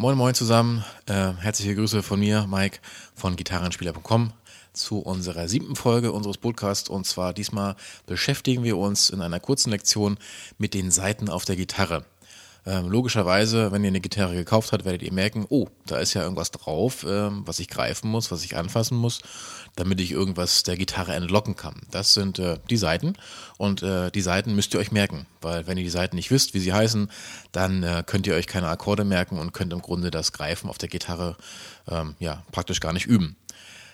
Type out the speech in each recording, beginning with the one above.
Moin Moin zusammen, äh, herzliche Grüße von mir, Mike von Gitarrenspieler.com zu unserer siebten Folge unseres Podcasts und zwar diesmal beschäftigen wir uns in einer kurzen Lektion mit den Saiten auf der Gitarre. Ähm, logischerweise, wenn ihr eine Gitarre gekauft habt, werdet ihr merken, oh, da ist ja irgendwas drauf, ähm, was ich greifen muss, was ich anfassen muss, damit ich irgendwas der Gitarre entlocken kann. Das sind äh, die Seiten und äh, die Seiten müsst ihr euch merken, weil wenn ihr die Seiten nicht wisst, wie sie heißen, dann äh, könnt ihr euch keine Akkorde merken und könnt im Grunde das Greifen auf der Gitarre ähm, ja praktisch gar nicht üben.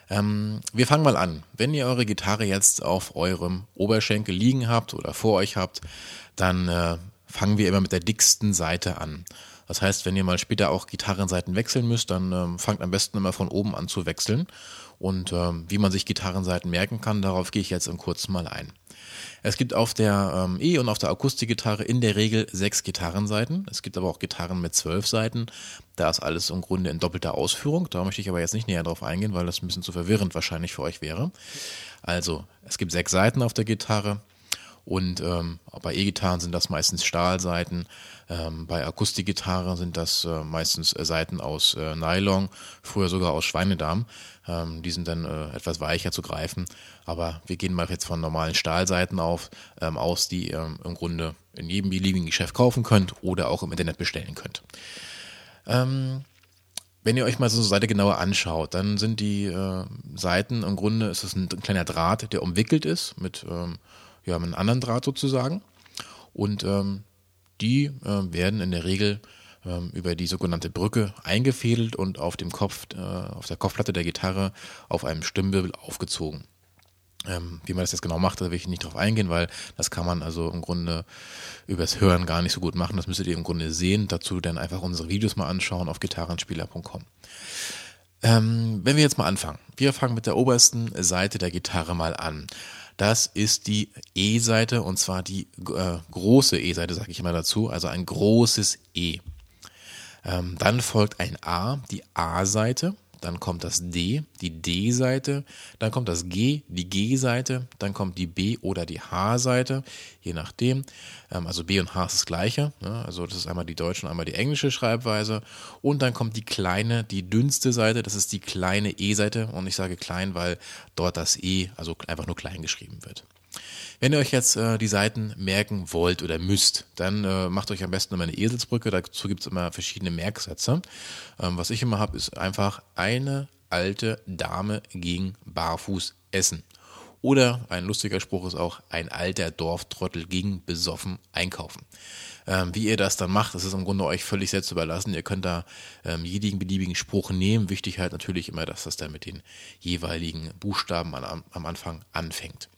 Ähm, wir fangen mal an. Wenn ihr eure Gitarre jetzt auf eurem Oberschenkel liegen habt oder vor euch habt, dann äh, fangen wir immer mit der dicksten Seite an. Das heißt, wenn ihr mal später auch Gitarrenseiten wechseln müsst, dann ähm, fangt am besten immer von oben an zu wechseln. Und ähm, wie man sich Gitarrenseiten merken kann, darauf gehe ich jetzt im kurzen mal ein. Es gibt auf der ähm, E- und auf der Akustikgitarre in der Regel sechs Gitarrenseiten. Es gibt aber auch Gitarren mit zwölf Seiten. Da ist alles im Grunde in doppelter Ausführung. Da möchte ich aber jetzt nicht näher drauf eingehen, weil das ein bisschen zu verwirrend wahrscheinlich für euch wäre. Also, es gibt sechs Seiten auf der Gitarre. Und ähm, bei E-Gitarren sind das meistens Stahlseiten. Ähm, bei Akustikgitarren sind das äh, meistens äh, Seiten aus äh, Nylon, früher sogar aus Schweinedarm. Ähm, die sind dann äh, etwas weicher zu greifen. Aber wir gehen mal jetzt von normalen Stahlseiten auf, ähm, aus, die ihr im Grunde in jedem beliebigen Geschäft kaufen könnt oder auch im Internet bestellen könnt. Ähm, wenn ihr euch mal so eine Seite genauer anschaut, dann sind die äh, Seiten im Grunde, ist es ein, ein, kleiner Draht, der umwickelt ist mit ähm, wir haben einen anderen Draht sozusagen und ähm, die äh, werden in der Regel ähm, über die sogenannte Brücke eingefädelt und auf dem Kopf, äh, auf der Kopfplatte der Gitarre auf einem Stimmwirbel aufgezogen. Ähm, wie man das jetzt genau macht, da will ich nicht drauf eingehen, weil das kann man also im Grunde übers Hören gar nicht so gut machen. Das müsstet ihr im Grunde sehen. Dazu dann einfach unsere Videos mal anschauen auf gitarrenspieler.com. Ähm, wenn wir jetzt mal anfangen. Wir fangen mit der obersten Seite der Gitarre mal an. Das ist die E-Seite und zwar die äh, große E-Seite, sage ich immer dazu, also ein großes E. Ähm, dann folgt ein A, die A-Seite dann kommt das D, die D-Seite, dann kommt das G, die G-Seite, dann kommt die B oder die H-Seite, je nachdem. Ähm, also B und H ist das gleiche, ne? also das ist einmal die deutsche und einmal die englische Schreibweise. Und dann kommt die kleine, die dünnste Seite, das ist die kleine E-Seite und ich sage klein, weil dort das E, also einfach nur klein geschrieben wird. Wenn ihr euch jetzt äh, die Seiten merken wollt oder müsst, dann äh, macht euch am besten immer eine Eselsbrücke. Dazu gibt es immer verschiedene Merksätze. Ähm, was ich immer habe, ist einfach eine alte Dame gegen Barfuß essen. Oder ein lustiger Spruch ist auch ein alter Dorftrottel gegen besoffen einkaufen. Ähm, wie ihr das dann macht, das ist im Grunde euch völlig selbst überlassen. Ihr könnt da ähm, jeden beliebigen Spruch nehmen. Wichtig halt natürlich immer, dass das dann mit den jeweiligen Buchstaben an, am Anfang anfängt.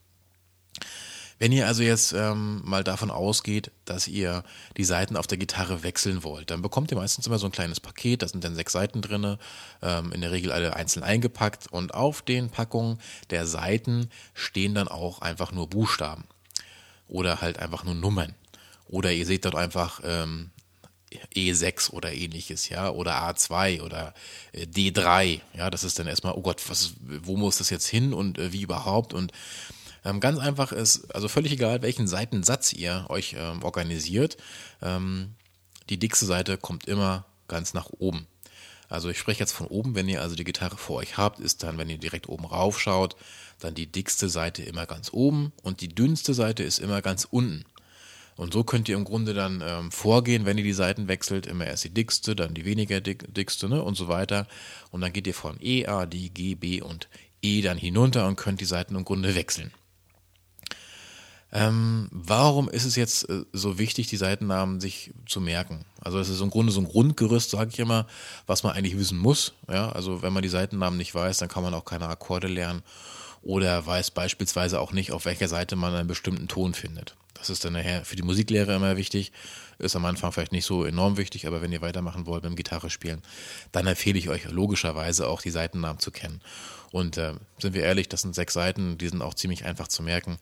Wenn ihr also jetzt ähm, mal davon ausgeht, dass ihr die Seiten auf der Gitarre wechseln wollt, dann bekommt ihr meistens immer so ein kleines Paket, da sind dann sechs Seiten drin, ähm, in der Regel alle einzeln eingepackt und auf den Packungen der Seiten stehen dann auch einfach nur Buchstaben oder halt einfach nur Nummern. Oder ihr seht dort einfach ähm, E6 oder ähnliches, ja, oder A2 oder äh, D3, ja, das ist dann erstmal, oh Gott, was, wo muss das jetzt hin und äh, wie überhaupt und ähm, ganz einfach ist, also völlig egal, welchen Seitensatz ihr euch ähm, organisiert, ähm, die dickste Seite kommt immer ganz nach oben. Also ich spreche jetzt von oben, wenn ihr also die Gitarre vor euch habt, ist dann, wenn ihr direkt oben rauf schaut, dann die dickste Seite immer ganz oben und die dünnste Seite ist immer ganz unten. Und so könnt ihr im Grunde dann ähm, vorgehen, wenn ihr die Seiten wechselt, immer erst die dickste, dann die weniger dick, dickste ne, und so weiter. Und dann geht ihr von E, A, D, G, B und E dann hinunter und könnt die Seiten im Grunde wechseln. Ähm, warum ist es jetzt äh, so wichtig, die Seitennamen sich zu merken? Also es ist im Grunde so ein Grundgerüst, sage ich immer, was man eigentlich wissen muss. Ja, also wenn man die Seitennamen nicht weiß, dann kann man auch keine Akkorde lernen oder weiß beispielsweise auch nicht, auf welcher Seite man einen bestimmten Ton findet. Das ist dann nachher für die Musiklehre immer wichtig. Ist am Anfang vielleicht nicht so enorm wichtig, aber wenn ihr weitermachen wollt beim Gitarre spielen, dann empfehle ich euch logischerweise auch die Seitennamen zu kennen. Und äh, sind wir ehrlich, das sind sechs Seiten, die sind auch ziemlich einfach zu merken.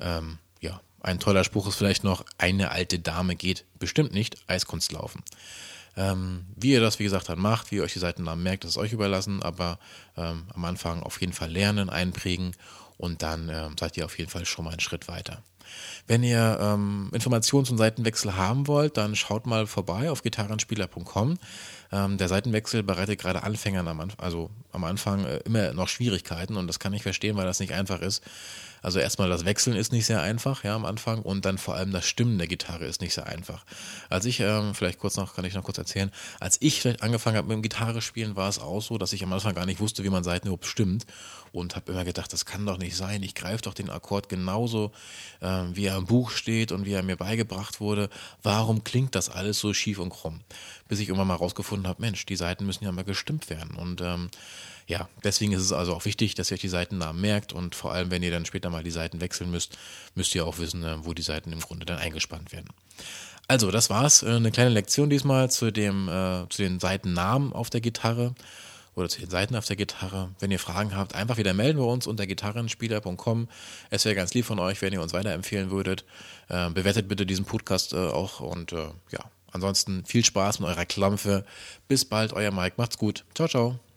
Ähm, ja, ein toller Spruch ist vielleicht noch, eine alte Dame geht bestimmt nicht Eiskunstlaufen. Ähm, wie ihr das, wie gesagt, dann macht, wie ihr euch die Seitennamen merkt, das ist euch überlassen, aber ähm, am Anfang auf jeden Fall lernen, einprägen und dann ähm, seid ihr auf jeden Fall schon mal einen Schritt weiter. Wenn ihr ähm, Informationen zum Seitenwechsel haben wollt, dann schaut mal vorbei auf gitarrenspieler.com. Ähm, der Seitenwechsel bereitet gerade Anfängern am, Anf also am Anfang äh, immer noch Schwierigkeiten und das kann ich verstehen, weil das nicht einfach ist. Also erstmal das Wechseln ist nicht sehr einfach, ja, am Anfang und dann vor allem das Stimmen der Gitarre ist nicht sehr einfach. Als ich, ähm, vielleicht kurz noch, kann ich noch kurz erzählen, als ich angefangen habe mit dem Gitarre spielen, war es auch so, dass ich am Anfang gar nicht wusste, wie man Seiten überhaupt stimmt und habe immer gedacht, das kann doch nicht sein. Ich greife doch den Akkord genauso, äh, wie er im Buch steht und wie er mir beigebracht wurde. Warum klingt das alles so schief und krumm? Bis ich irgendwann mal rausgefunden habe, Mensch, die Seiten müssen ja mal gestimmt werden und ähm, ja, deswegen ist es also auch wichtig, dass ihr euch die Seitennamen merkt und vor allem, wenn ihr dann später mal die Seiten wechseln müsst, müsst ihr auch wissen, äh, wo die Seiten im Grunde dann eingespannt werden. Also, das war's. Äh, eine kleine Lektion diesmal zu, dem, äh, zu den Seitennamen auf der Gitarre oder zu den Seiten auf der Gitarre. Wenn ihr Fragen habt, einfach wieder melden wir uns unter gitarrenspieler.com. Es wäre ganz lieb von euch, wenn ihr uns weiterempfehlen würdet. Äh, bewertet bitte diesen Podcast äh, auch und äh, ja, ansonsten viel Spaß mit eurer Klampfe. Bis bald, euer Mike. Macht's gut. Ciao, ciao.